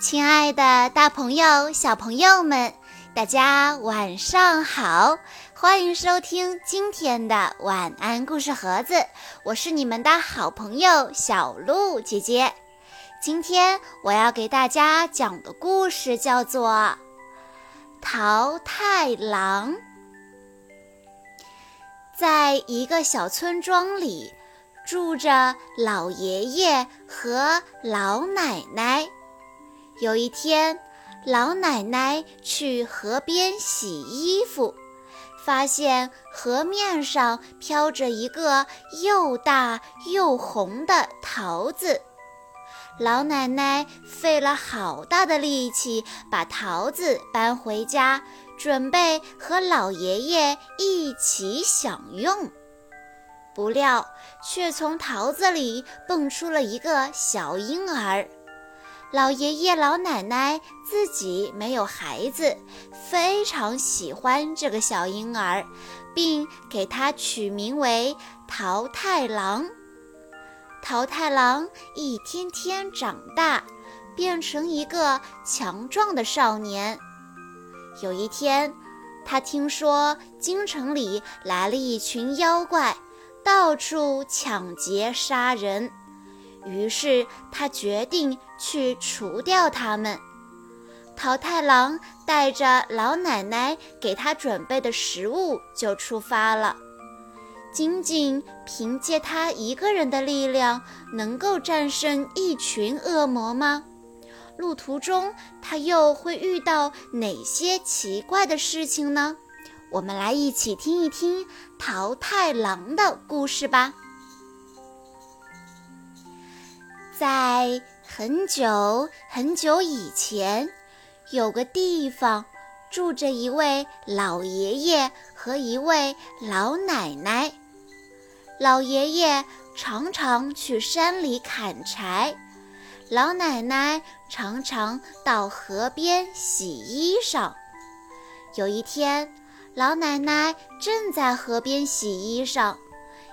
亲爱的，大朋友、小朋友们，大家晚上好！欢迎收听今天的晚安故事盒子，我是你们的好朋友小鹿姐姐。今天我要给大家讲的故事叫做《桃太郎》。在一个小村庄里，住着老爷爷和老奶奶。有一天，老奶奶去河边洗衣服，发现河面上飘着一个又大又红的桃子。老奶奶费了好大的力气把桃子搬回家，准备和老爷爷一起享用。不料，却从桃子里蹦出了一个小婴儿。老爷爷、老奶奶自己没有孩子，非常喜欢这个小婴儿，并给他取名为桃太郎。桃太郎一天天长大，变成一个强壮的少年。有一天，他听说京城里来了一群妖怪，到处抢劫杀人。于是他决定去除掉他们。桃太郎带着老奶奶给他准备的食物就出发了。仅仅凭借他一个人的力量，能够战胜一群恶魔吗？路途中他又会遇到哪些奇怪的事情呢？我们来一起听一听桃太郎的故事吧。在很久很久以前，有个地方住着一位老爷爷和一位老奶奶。老爷爷常常去山里砍柴，老奶奶常常到河边洗衣裳。有一天，老奶奶正在河边洗衣裳。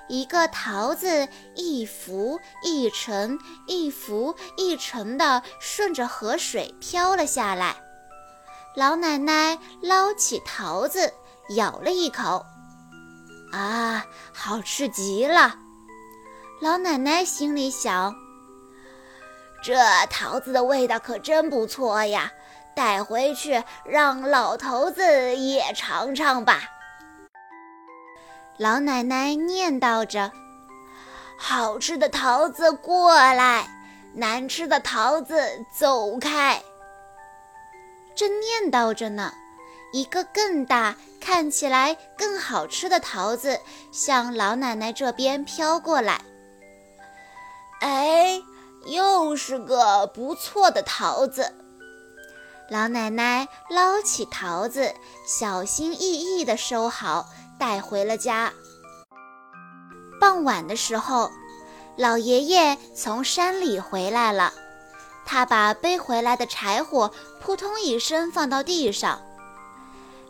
一个桃子一浮一沉，一浮一沉地顺着河水飘了下来。老奶奶捞起桃子，咬了一口，啊，好吃极了！老奶奶心里想：这桃子的味道可真不错呀，带回去让老头子也尝尝吧。老奶奶念叨着：“好吃的桃子过来，难吃的桃子走开。”正念叨着呢，一个更大、看起来更好吃的桃子向老奶奶这边飘过来。哎，又是个不错的桃子。老奶奶捞起桃子，小心翼翼地收好。带回了家。傍晚的时候，老爷爷从山里回来了。他把背回来的柴火扑通一声放到地上。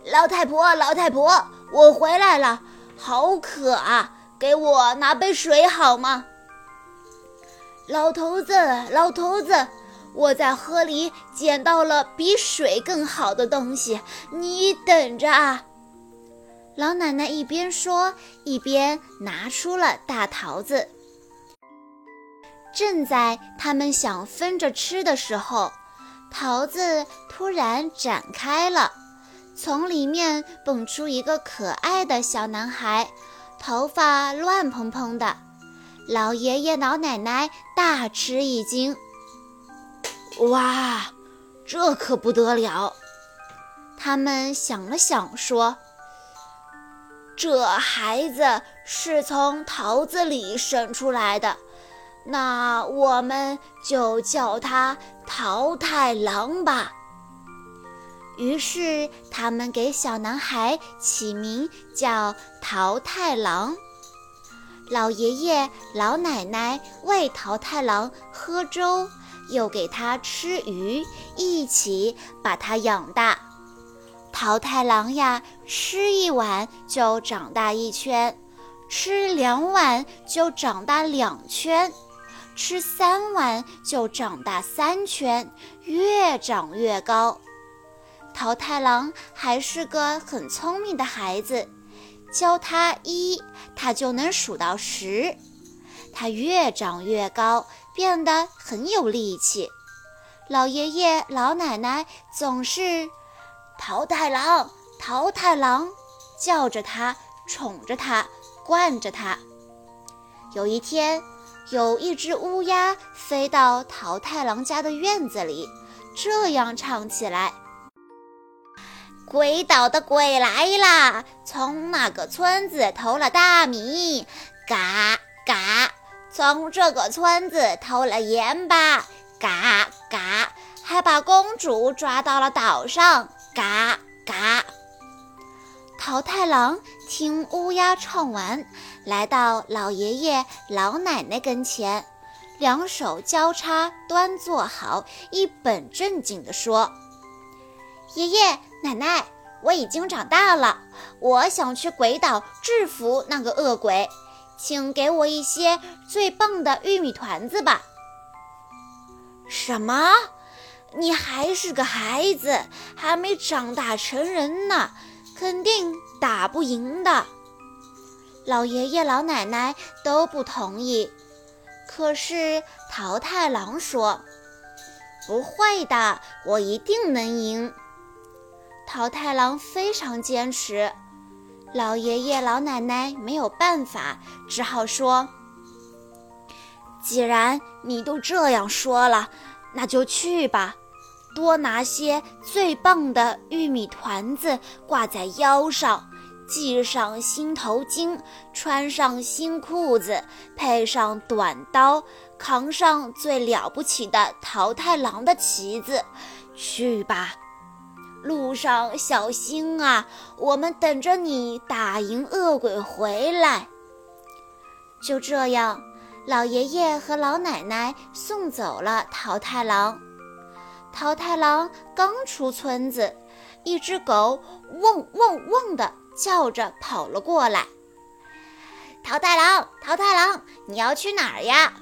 老太婆，老太婆，我回来了，好渴啊！给我拿杯水好吗？老头子，老头子，我在河里捡到了比水更好的东西，你等着啊！老奶奶一边说，一边拿出了大桃子。正在他们想分着吃的时候，桃子突然展开了，从里面蹦出一个可爱的小男孩，头发乱蓬蓬的。老爷爷、老奶奶大吃一惊：“哇，这可不得了！”他们想了想，说。这孩子是从桃子里生出来的，那我们就叫他桃太郎吧。于是他们给小男孩起名叫桃太郎。老爷爷、老奶奶喂桃太郎喝粥，又给他吃鱼，一起把他养大。桃太郎呀，吃一碗就长大一圈，吃两碗就长大两圈，吃三碗就长大三圈，越长越高。桃太郎还是个很聪明的孩子，教他一，他就能数到十。他越长越高，变得很有力气。老爷爷、老奶奶总是“桃太郎，桃太郎”叫着他，宠着他，惯着他。有一天，有一只乌鸦飞到桃太郎家的院子里，这样唱起来。鬼岛的鬼来啦！从那个村子偷了大米，嘎嘎；从这个村子偷了盐巴，嘎嘎；还把公主抓到了岛上，嘎嘎。桃太郎听乌鸦唱完，来到老爷爷、老奶奶跟前，两手交叉端坐好，一本正经地说：“爷爷。”奶奶，我已经长大了，我想去鬼岛制服那个恶鬼，请给我一些最棒的玉米团子吧。什么？你还是个孩子，还没长大成人呢，肯定打不赢的。老爷爷老奶奶都不同意，可是桃太郎说：“不会的，我一定能赢。”桃太郎非常坚持，老爷爷老奶奶没有办法，只好说：“既然你都这样说了，那就去吧。多拿些最棒的玉米团子挂在腰上，系上新头巾，穿上新裤子，配上短刀，扛上最了不起的桃太郎的旗子，去吧。”路上小心啊！我们等着你打赢恶鬼回来。就这样，老爷爷和老奶奶送走了桃太郎。桃太郎刚出村子，一只狗汪汪汪地叫着跑了过来。桃太郎，桃太郎，你要去哪儿呀？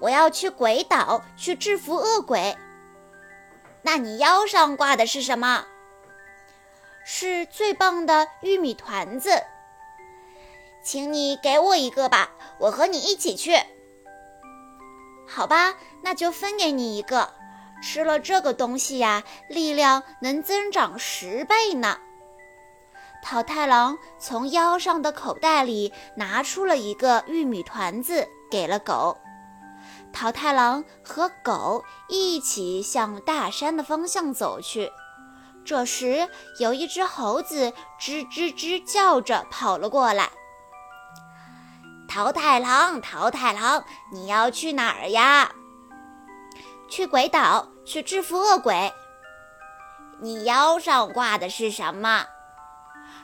我要去鬼岛，去制服恶鬼。那你腰上挂的是什么？是最棒的玉米团子，请你给我一个吧，我和你一起去。好吧，那就分给你一个。吃了这个东西呀，力量能增长十倍呢。桃太郎从腰上的口袋里拿出了一个玉米团子，给了狗。桃太郎和狗一起向大山的方向走去。这时，有一只猴子吱吱吱叫着跑了过来。桃太郎，桃太郎，你要去哪儿呀？去鬼岛，去制服恶鬼。你腰上挂的是什么？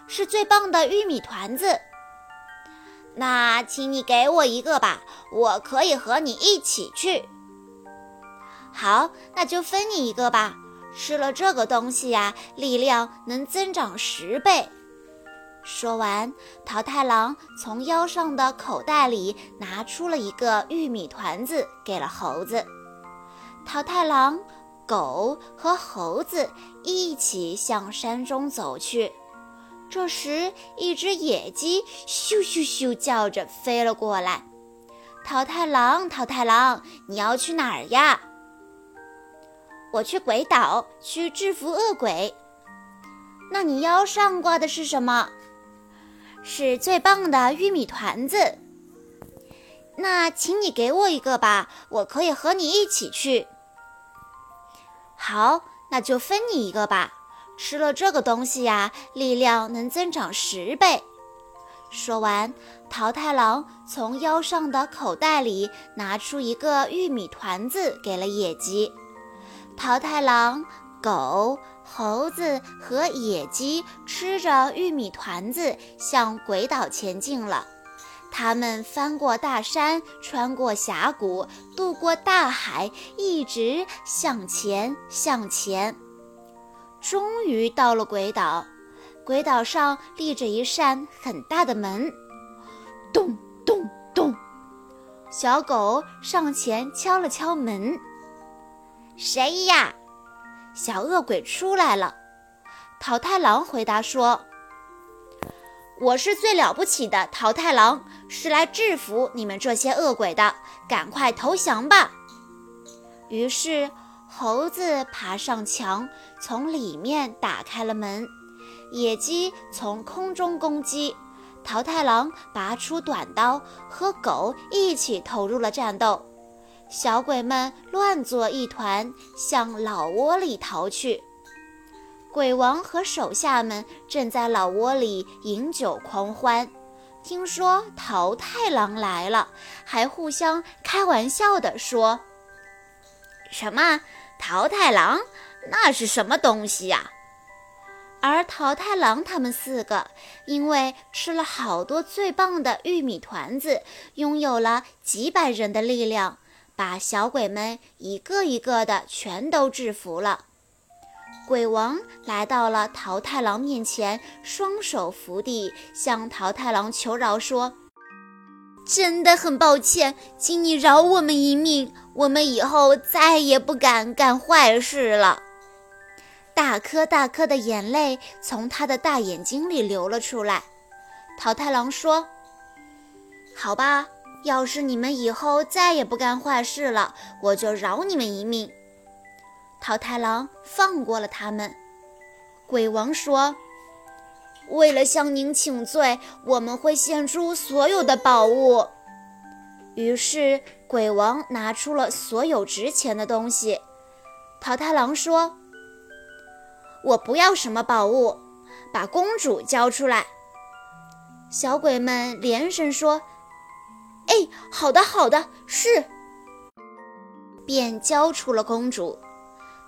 是最棒的玉米团子。那请你给我一个吧，我可以和你一起去。好，那就分你一个吧。吃了这个东西呀，力量能增长十倍。说完，桃太郎从腰上的口袋里拿出了一个玉米团子，给了猴子。桃太郎、狗和猴子一起向山中走去。这时，一只野鸡咻咻咻叫着飞了过来。桃太郎，桃太郎，你要去哪儿呀？我去鬼岛，去制服恶鬼。那你腰上挂的是什么？是最棒的玉米团子。那请你给我一个吧，我可以和你一起去。好，那就分你一个吧。吃了这个东西呀，力量能增长十倍。说完，桃太郎从腰上的口袋里拿出一个玉米团子，给了野鸡。桃太郎、狗、猴子和野鸡吃着玉米团子，向鬼岛前进了。他们翻过大山，穿过峡谷，渡过大海，一直向前，向前。终于到了鬼岛，鬼岛上立着一扇很大的门，咚咚咚，小狗上前敲了敲门：“谁呀？”小恶鬼出来了。桃太郎回答说：“我是最了不起的桃太郎，是来制服你们这些恶鬼的。赶快投降吧！”于是，猴子爬上墙，从里面打开了门。野鸡从空中攻击。桃太郎拔出短刀，和狗一起投入了战斗。小鬼们乱作一团，向老窝里逃去。鬼王和手下们正在老窝里饮酒狂欢，听说桃太郎来了，还互相开玩笑地说：“什么桃太郎？那是什么东西呀？”而桃太郎他们四个，因为吃了好多最棒的玉米团子，拥有了几百人的力量，把小鬼们一个一个的全都制服了。鬼王来到了桃太郎面前，双手扶地，向桃太郎求饶说：“真的很抱歉，请你饶我们一命，我们以后再也不敢干坏事了。”大颗大颗的眼泪从他的大眼睛里流了出来。桃太郎说：“好吧，要是你们以后再也不干坏事了，我就饶你们一命。”桃太郎放过了他们。鬼王说：“为了向您请罪，我们会献出所有的宝物。”于是鬼王拿出了所有值钱的东西。桃太郎说。我不要什么宝物，把公主交出来。小鬼们连声说：“哎，好的，好的，是。”便交出了公主。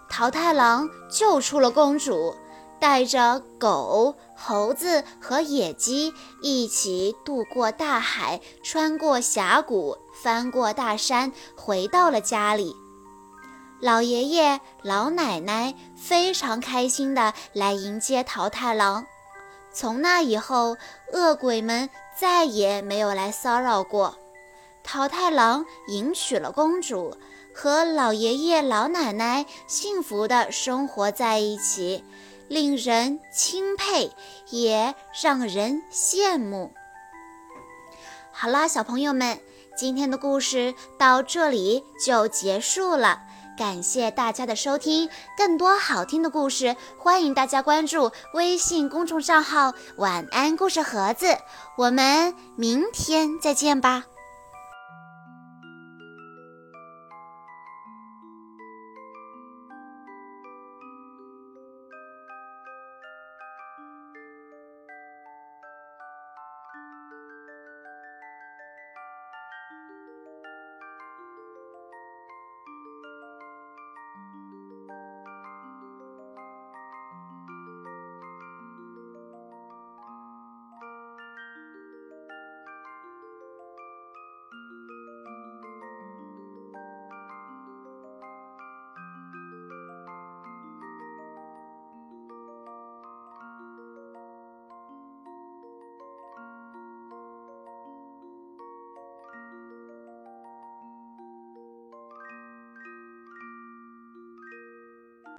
桃太郎救出了公主，带着狗、猴子和野鸡一起渡过大海，穿过峡谷，翻过大山，回到了家里。老爷爷、老奶奶非常开心地来迎接桃太郎。从那以后，恶鬼们再也没有来骚扰过。桃太郎迎娶了公主，和老爷爷、老奶奶幸福地生活在一起，令人钦佩，也让人羡慕。好啦，小朋友们，今天的故事到这里就结束了。感谢大家的收听，更多好听的故事，欢迎大家关注微信公众账号“晚安故事盒子”。我们明天再见吧。